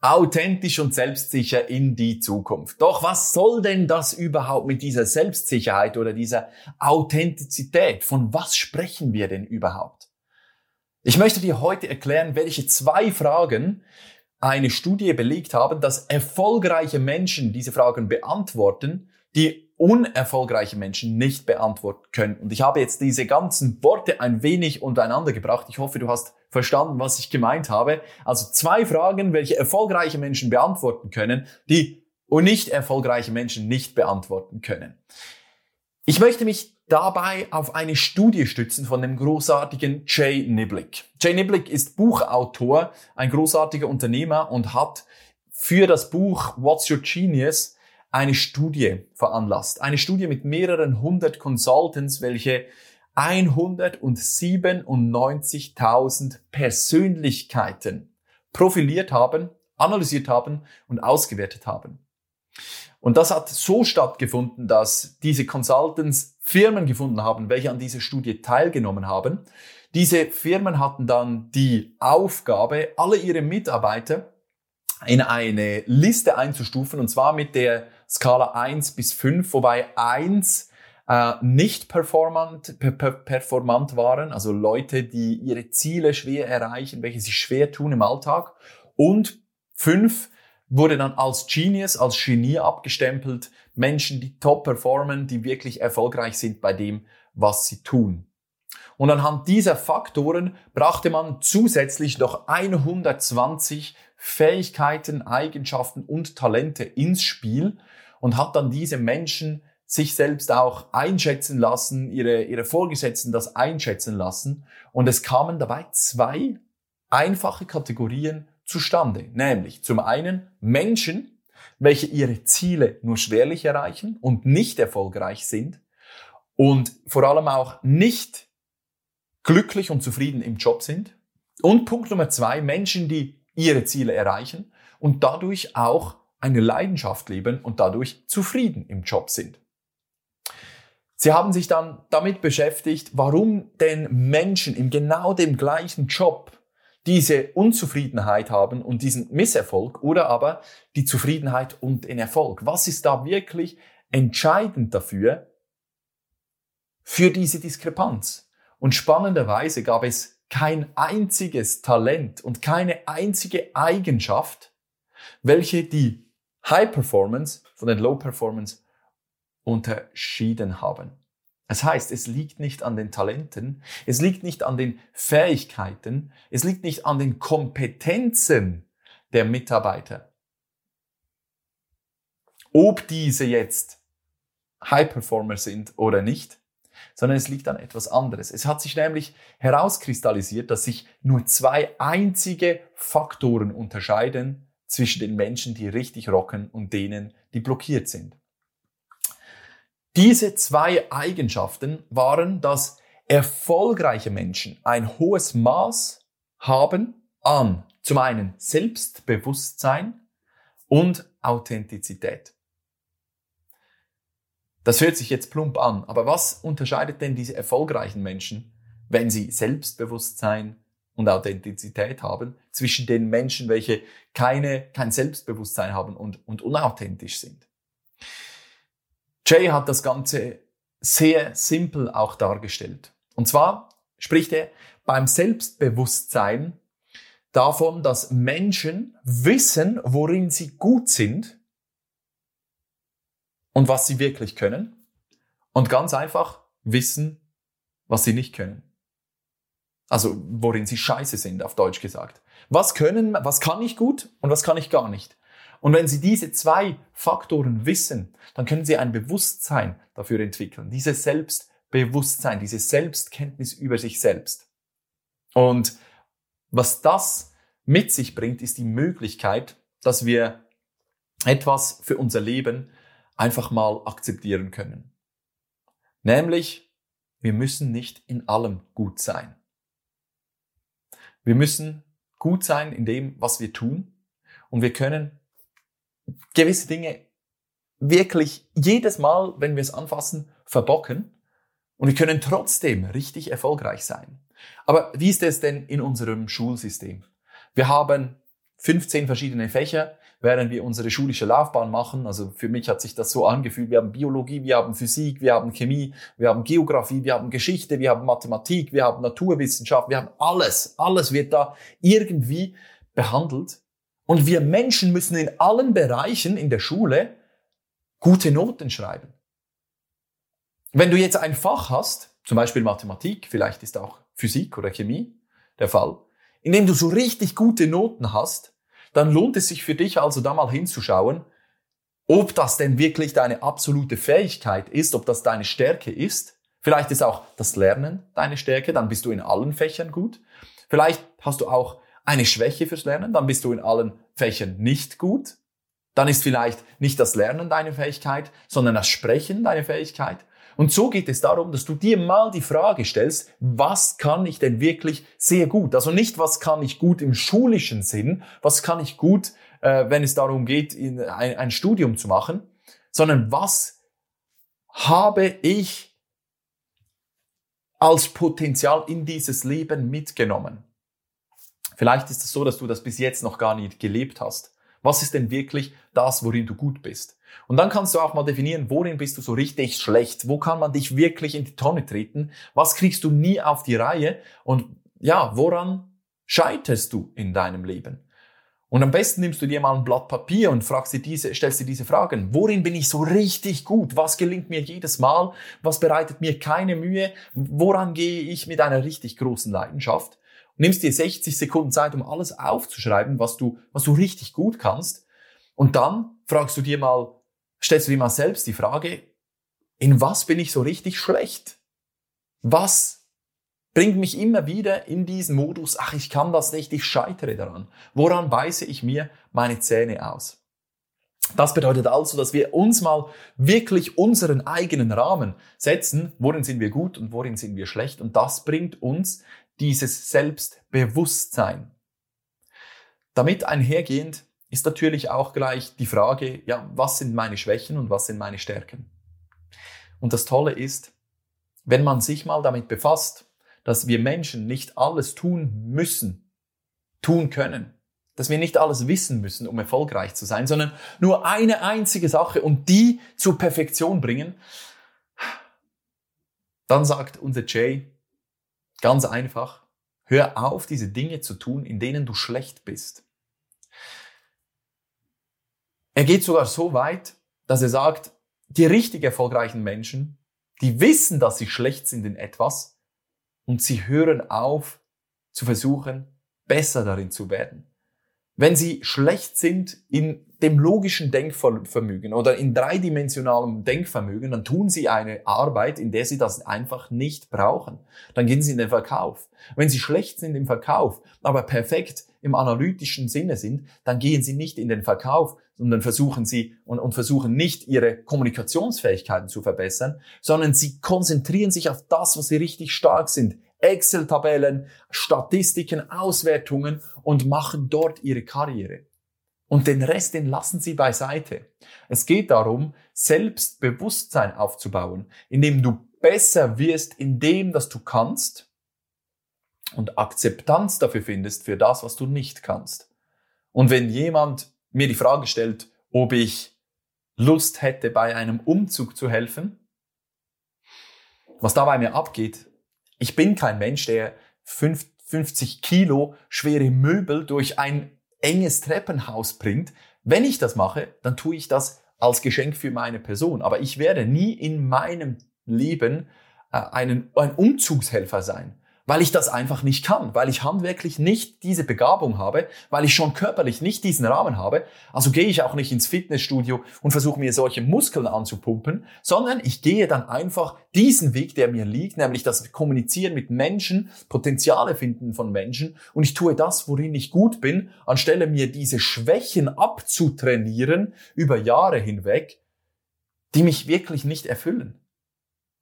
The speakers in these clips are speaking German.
authentisch und selbstsicher in die Zukunft. Doch was soll denn das überhaupt mit dieser Selbstsicherheit oder dieser Authentizität? Von was sprechen wir denn überhaupt? Ich möchte dir heute erklären, welche zwei Fragen eine Studie belegt haben, dass erfolgreiche Menschen diese Fragen beantworten, die unerfolgreiche Menschen nicht beantworten können. Und ich habe jetzt diese ganzen Worte ein wenig untereinander gebracht. Ich hoffe, du hast verstanden, was ich gemeint habe. Also zwei Fragen, welche erfolgreiche Menschen beantworten können, die nicht erfolgreiche Menschen nicht beantworten können. Ich möchte mich dabei auf eine Studie stützen von dem großartigen Jay Niblick. Jay Niblick ist Buchautor, ein großartiger Unternehmer und hat für das Buch What's Your Genius eine Studie veranlasst. Eine Studie mit mehreren hundert Consultants, welche 197.000 Persönlichkeiten profiliert haben, analysiert haben und ausgewertet haben. Und das hat so stattgefunden, dass diese Consultants Firmen gefunden haben, welche an dieser Studie teilgenommen haben. Diese Firmen hatten dann die Aufgabe, alle ihre Mitarbeiter in eine Liste einzustufen, und zwar mit der Skala 1 bis 5, wobei 1 äh, nicht performant, per, per, performant waren, also Leute, die ihre Ziele schwer erreichen, welche sich schwer tun im Alltag. Und 5 wurde dann als Genius, als Genie abgestempelt, Menschen, die top performen, die wirklich erfolgreich sind bei dem, was sie tun. Und anhand dieser Faktoren brachte man zusätzlich noch 120 Fähigkeiten, Eigenschaften und Talente ins Spiel, und hat dann diese Menschen sich selbst auch einschätzen lassen, ihre, ihre Vorgesetzten das einschätzen lassen. Und es kamen dabei zwei einfache Kategorien zustande. Nämlich zum einen Menschen, welche ihre Ziele nur schwerlich erreichen und nicht erfolgreich sind und vor allem auch nicht glücklich und zufrieden im Job sind. Und Punkt Nummer zwei, Menschen, die ihre Ziele erreichen und dadurch auch eine Leidenschaft leben und dadurch zufrieden im Job sind. Sie haben sich dann damit beschäftigt, warum denn Menschen in genau dem gleichen Job diese Unzufriedenheit haben und diesen Misserfolg oder aber die Zufriedenheit und den Erfolg. Was ist da wirklich entscheidend dafür, für diese Diskrepanz? Und spannenderweise gab es kein einziges Talent und keine einzige Eigenschaft, welche die High Performance von den Low Performance unterschieden haben. Das heißt, es liegt nicht an den Talenten, es liegt nicht an den Fähigkeiten, es liegt nicht an den Kompetenzen der Mitarbeiter. Ob diese jetzt High Performer sind oder nicht, sondern es liegt an etwas anderes. Es hat sich nämlich herauskristallisiert, dass sich nur zwei einzige Faktoren unterscheiden zwischen den Menschen, die richtig rocken und denen, die blockiert sind. Diese zwei Eigenschaften waren, dass erfolgreiche Menschen ein hohes Maß haben an zum einen Selbstbewusstsein und Authentizität. Das hört sich jetzt plump an, aber was unterscheidet denn diese erfolgreichen Menschen, wenn sie Selbstbewusstsein, und Authentizität haben zwischen den Menschen, welche keine, kein Selbstbewusstsein haben und, und unauthentisch sind. Jay hat das Ganze sehr simpel auch dargestellt. Und zwar spricht er beim Selbstbewusstsein davon, dass Menschen wissen, worin sie gut sind und was sie wirklich können und ganz einfach wissen, was sie nicht können. Also worin sie scheiße sind, auf Deutsch gesagt. Was können, was kann ich gut und was kann ich gar nicht? Und wenn Sie diese zwei Faktoren wissen, dann können Sie ein Bewusstsein dafür entwickeln. Dieses Selbstbewusstsein, diese Selbstkenntnis über sich selbst. Und was das mit sich bringt, ist die Möglichkeit, dass wir etwas für unser Leben einfach mal akzeptieren können. Nämlich wir müssen nicht in allem gut sein. Wir müssen gut sein in dem, was wir tun. Und wir können gewisse Dinge wirklich jedes Mal, wenn wir es anfassen, verbocken. Und wir können trotzdem richtig erfolgreich sein. Aber wie ist es denn in unserem Schulsystem? Wir haben 15 verschiedene Fächer, während wir unsere schulische Laufbahn machen. Also für mich hat sich das so angefühlt. Wir haben Biologie, wir haben Physik, wir haben Chemie, wir haben Geografie, wir haben Geschichte, wir haben Mathematik, wir haben Naturwissenschaft, wir haben alles. Alles wird da irgendwie behandelt. Und wir Menschen müssen in allen Bereichen in der Schule gute Noten schreiben. Wenn du jetzt ein Fach hast, zum Beispiel Mathematik, vielleicht ist auch Physik oder Chemie der Fall, in dem du so richtig gute Noten hast, dann lohnt es sich für dich also da mal hinzuschauen, ob das denn wirklich deine absolute Fähigkeit ist, ob das deine Stärke ist. Vielleicht ist auch das Lernen deine Stärke, dann bist du in allen Fächern gut. Vielleicht hast du auch eine Schwäche fürs Lernen, dann bist du in allen Fächern nicht gut. Dann ist vielleicht nicht das Lernen deine Fähigkeit, sondern das Sprechen deine Fähigkeit. Und so geht es darum, dass du dir mal die Frage stellst, was kann ich denn wirklich sehr gut? Also nicht, was kann ich gut im schulischen Sinn, was kann ich gut, äh, wenn es darum geht, ein, ein Studium zu machen, sondern was habe ich als Potenzial in dieses Leben mitgenommen? Vielleicht ist es so, dass du das bis jetzt noch gar nicht gelebt hast. Was ist denn wirklich das, worin du gut bist? Und dann kannst du auch mal definieren, worin bist du so richtig schlecht? Wo kann man dich wirklich in die Tonne treten? Was kriegst du nie auf die Reihe? Und ja, woran scheiterst du in deinem Leben? Und am besten nimmst du dir mal ein Blatt Papier und fragst dir diese, stellst dir diese Fragen. Worin bin ich so richtig gut? Was gelingt mir jedes Mal? Was bereitet mir keine Mühe? Woran gehe ich mit einer richtig großen Leidenschaft? Nimmst dir 60 Sekunden Zeit, um alles aufzuschreiben, was du, was du richtig gut kannst. Und dann fragst du dir mal, stellst du dir mal selbst die Frage, in was bin ich so richtig schlecht? Was bringt mich immer wieder in diesen Modus, ach, ich kann das nicht, ich scheitere daran. Woran beiße ich mir meine Zähne aus? Das bedeutet also, dass wir uns mal wirklich unseren eigenen Rahmen setzen, worin sind wir gut und worin sind wir schlecht. Und das bringt uns dieses Selbstbewusstsein. Damit einhergehend ist natürlich auch gleich die Frage, ja, was sind meine Schwächen und was sind meine Stärken? Und das Tolle ist, wenn man sich mal damit befasst, dass wir Menschen nicht alles tun müssen, tun können, dass wir nicht alles wissen müssen, um erfolgreich zu sein, sondern nur eine einzige Sache und die zur Perfektion bringen, dann sagt unser Jay, Ganz einfach. Hör auf, diese Dinge zu tun, in denen du schlecht bist. Er geht sogar so weit, dass er sagt, die richtig erfolgreichen Menschen, die wissen, dass sie schlecht sind in etwas und sie hören auf zu versuchen, besser darin zu werden. Wenn sie schlecht sind in dem logischen Denkvermögen oder in dreidimensionalem Denkvermögen, dann tun sie eine Arbeit, in der sie das einfach nicht brauchen. Dann gehen sie in den Verkauf. Wenn sie schlecht sind im Verkauf, aber perfekt im analytischen Sinne sind, dann gehen sie nicht in den Verkauf, sondern versuchen sie und, und versuchen nicht ihre Kommunikationsfähigkeiten zu verbessern, sondern sie konzentrieren sich auf das, was sie richtig stark sind. Excel-Tabellen, Statistiken, Auswertungen und machen dort ihre Karriere. Und den Rest, den lassen sie beiseite. Es geht darum, Selbstbewusstsein aufzubauen, indem du besser wirst in dem, dass du kannst und Akzeptanz dafür findest für das, was du nicht kannst. Und wenn jemand mir die Frage stellt, ob ich Lust hätte, bei einem Umzug zu helfen, was da bei mir abgeht, ich bin kein Mensch, der 50 Kilo schwere Möbel durch ein enges Treppenhaus bringt. Wenn ich das mache, dann tue ich das als Geschenk für meine Person. Aber ich werde nie in meinem Leben äh, einen, ein Umzugshelfer sein weil ich das einfach nicht kann, weil ich handwerklich nicht diese Begabung habe, weil ich schon körperlich nicht diesen Rahmen habe. Also gehe ich auch nicht ins Fitnessstudio und versuche mir solche Muskeln anzupumpen, sondern ich gehe dann einfach diesen Weg, der mir liegt, nämlich das Kommunizieren mit Menschen, Potenziale finden von Menschen und ich tue das, worin ich gut bin, anstelle mir diese Schwächen abzutrainieren über Jahre hinweg, die mich wirklich nicht erfüllen.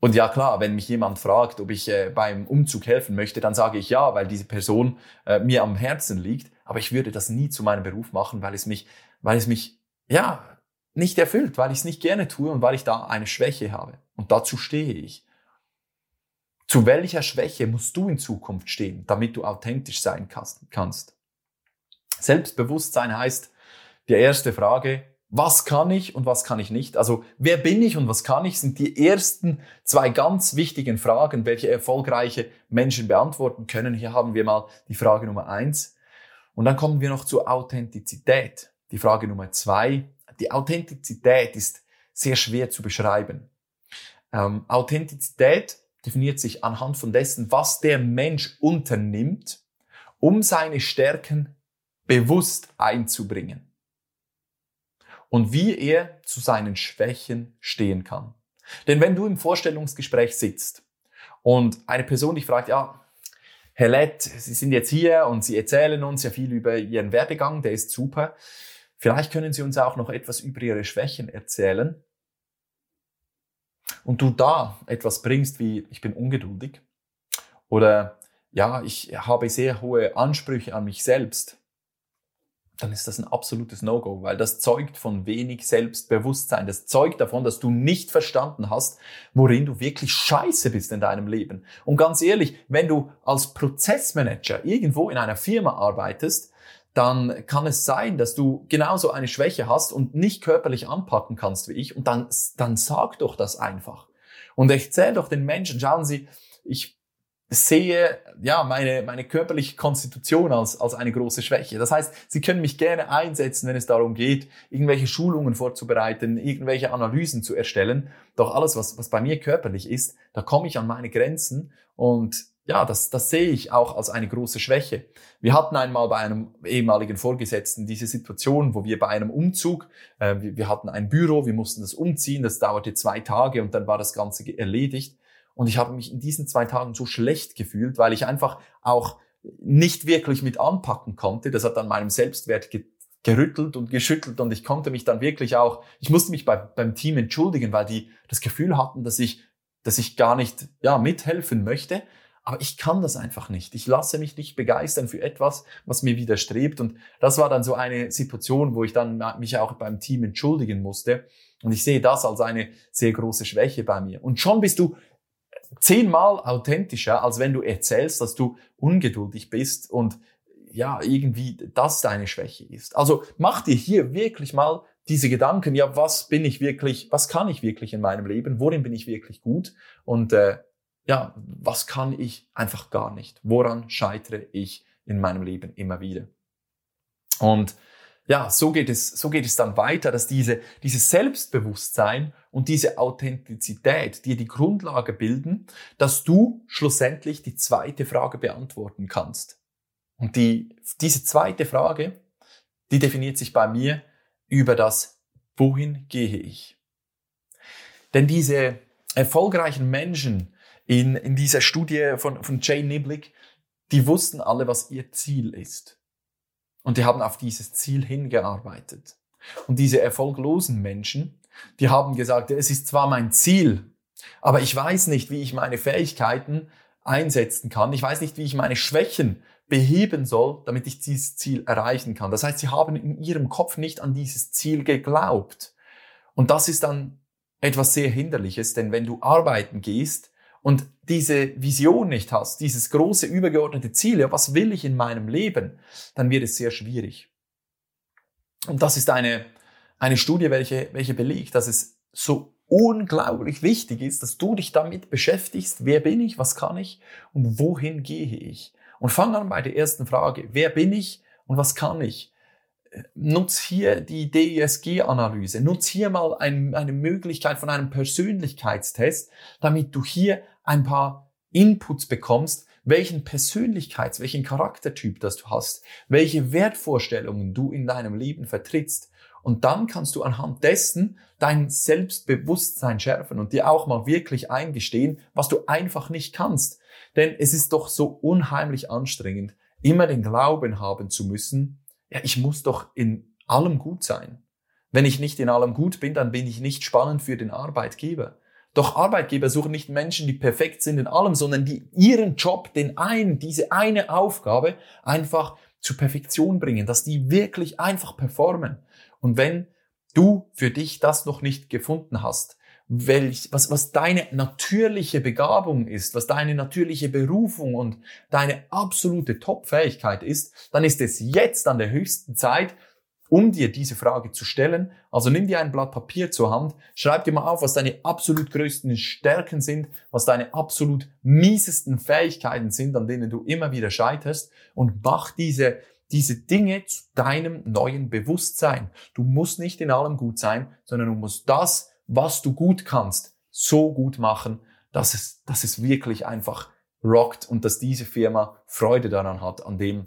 Und ja klar, wenn mich jemand fragt, ob ich äh, beim Umzug helfen möchte, dann sage ich ja, weil diese Person äh, mir am Herzen liegt. Aber ich würde das nie zu meinem Beruf machen, weil es mich, weil es mich, ja, nicht erfüllt, weil ich es nicht gerne tue und weil ich da eine Schwäche habe. Und dazu stehe ich. Zu welcher Schwäche musst du in Zukunft stehen, damit du authentisch sein kannst? Selbstbewusstsein heißt, die erste Frage, was kann ich und was kann ich nicht? Also wer bin ich und was kann ich, sind die ersten zwei ganz wichtigen Fragen, welche erfolgreiche Menschen beantworten können. Hier haben wir mal die Frage Nummer eins. Und dann kommen wir noch zur Authentizität. Die Frage Nummer zwei. Die Authentizität ist sehr schwer zu beschreiben. Ähm, Authentizität definiert sich anhand von dessen, was der Mensch unternimmt, um seine Stärken bewusst einzubringen und wie er zu seinen Schwächen stehen kann. Denn wenn du im Vorstellungsgespräch sitzt und eine Person dich fragt, ja, Herr Lett, Sie sind jetzt hier und Sie erzählen uns ja viel über Ihren Werdegang, der ist super. Vielleicht können Sie uns auch noch etwas über Ihre Schwächen erzählen. Und du da etwas bringst wie, ich bin ungeduldig oder ja, ich habe sehr hohe Ansprüche an mich selbst dann ist das ein absolutes No-Go, weil das zeugt von wenig Selbstbewusstsein. Das zeugt davon, dass du nicht verstanden hast, worin du wirklich scheiße bist in deinem Leben. Und ganz ehrlich, wenn du als Prozessmanager irgendwo in einer Firma arbeitest, dann kann es sein, dass du genauso eine Schwäche hast und nicht körperlich anpacken kannst wie ich. Und dann, dann sag doch das einfach. Und erzähl doch den Menschen, schauen Sie, ich sehe ja meine meine körperliche Konstitution als als eine große Schwäche. Das heißt, Sie können mich gerne einsetzen, wenn es darum geht, irgendwelche Schulungen vorzubereiten, irgendwelche Analysen zu erstellen. Doch alles, was was bei mir körperlich ist, da komme ich an meine Grenzen und ja, das, das sehe ich auch als eine große Schwäche. Wir hatten einmal bei einem ehemaligen Vorgesetzten diese Situation, wo wir bei einem Umzug, äh, wir, wir hatten ein Büro, wir mussten das umziehen, das dauerte zwei Tage und dann war das Ganze erledigt. Und ich habe mich in diesen zwei Tagen so schlecht gefühlt, weil ich einfach auch nicht wirklich mit anpacken konnte. Das hat an meinem Selbstwert ge gerüttelt und geschüttelt und ich konnte mich dann wirklich auch, ich musste mich bei, beim Team entschuldigen, weil die das Gefühl hatten, dass ich, dass ich gar nicht, ja, mithelfen möchte. Aber ich kann das einfach nicht. Ich lasse mich nicht begeistern für etwas, was mir widerstrebt. Und das war dann so eine Situation, wo ich dann mich auch beim Team entschuldigen musste. Und ich sehe das als eine sehr große Schwäche bei mir. Und schon bist du zehnmal authentischer, als wenn du erzählst, dass du ungeduldig bist und ja, irgendwie das deine Schwäche ist. Also mach dir hier wirklich mal diese Gedanken, ja, was bin ich wirklich, was kann ich wirklich in meinem Leben, worin bin ich wirklich gut und äh, ja, was kann ich einfach gar nicht, woran scheitere ich in meinem Leben immer wieder. Und ja, so geht es, so geht es dann weiter, dass diese, dieses Selbstbewusstsein und diese Authentizität dir die Grundlage bilden, dass du schlussendlich die zweite Frage beantworten kannst. Und die, diese zweite Frage, die definiert sich bei mir über das, wohin gehe ich? Denn diese erfolgreichen Menschen in, in dieser Studie von, von Jay Niblick, die wussten alle, was ihr Ziel ist. Und die haben auf dieses Ziel hingearbeitet. Und diese erfolglosen Menschen, die haben gesagt, es ist zwar mein Ziel, aber ich weiß nicht, wie ich meine Fähigkeiten einsetzen kann. Ich weiß nicht, wie ich meine Schwächen beheben soll, damit ich dieses Ziel erreichen kann. Das heißt, sie haben in ihrem Kopf nicht an dieses Ziel geglaubt. Und das ist dann etwas sehr Hinderliches, denn wenn du arbeiten gehst, und diese Vision nicht hast, dieses große übergeordnete Ziel, ja, was will ich in meinem Leben, dann wird es sehr schwierig. Und das ist eine, eine Studie, welche, welche belegt, dass es so unglaublich wichtig ist, dass du dich damit beschäftigst, wer bin ich, was kann ich und wohin gehe ich. Und fang an bei der ersten Frage, wer bin ich und was kann ich? nutz hier die DISG-Analyse, nutz hier mal ein, eine Möglichkeit von einem Persönlichkeitstest, damit du hier ein paar Inputs bekommst, welchen Persönlichkeits-, welchen Charaktertyp das du hast, welche Wertvorstellungen du in deinem Leben vertrittst. Und dann kannst du anhand dessen dein Selbstbewusstsein schärfen und dir auch mal wirklich eingestehen, was du einfach nicht kannst. Denn es ist doch so unheimlich anstrengend, immer den Glauben haben zu müssen, ja, ich muss doch in allem gut sein. Wenn ich nicht in allem gut bin, dann bin ich nicht spannend für den Arbeitgeber. Doch Arbeitgeber suchen nicht Menschen, die perfekt sind in allem, sondern die ihren Job, den einen, diese eine Aufgabe einfach zur Perfektion bringen, dass die wirklich einfach performen. Und wenn du für dich das noch nicht gefunden hast, welch, was, was deine natürliche Begabung ist, was deine natürliche Berufung und deine absolute Top-Fähigkeit ist, dann ist es jetzt an der höchsten Zeit, um dir diese Frage zu stellen. Also nimm dir ein Blatt Papier zur Hand, schreib dir mal auf, was deine absolut größten Stärken sind, was deine absolut miesesten Fähigkeiten sind, an denen du immer wieder scheiterst und mach diese diese Dinge zu deinem neuen Bewusstsein. Du musst nicht in allem gut sein, sondern du musst das was du gut kannst, so gut machen, dass es, dass es wirklich einfach rockt und dass diese Firma Freude daran hat, an dem,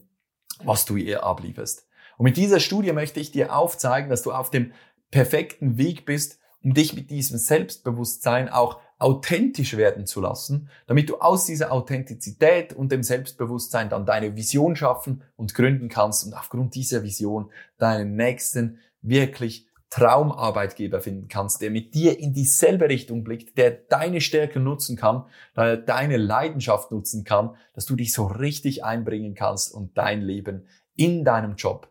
was du ihr ablieferst. Und mit dieser Studie möchte ich dir aufzeigen, dass du auf dem perfekten Weg bist, um dich mit diesem Selbstbewusstsein auch authentisch werden zu lassen, damit du aus dieser Authentizität und dem Selbstbewusstsein dann deine Vision schaffen und gründen kannst und aufgrund dieser Vision deinen nächsten wirklich Traumarbeitgeber finden kannst, der mit dir in dieselbe Richtung blickt, der deine Stärke nutzen kann, der deine Leidenschaft nutzen kann, dass du dich so richtig einbringen kannst und dein Leben in deinem Job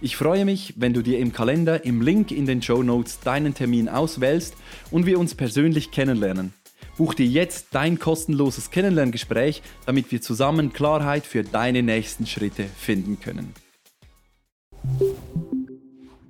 Ich freue mich, wenn du dir im Kalender im Link in den Show Notes deinen Termin auswählst und wir uns persönlich kennenlernen. Buch dir jetzt dein kostenloses Kennenlerngespräch, damit wir zusammen Klarheit für deine nächsten Schritte finden können.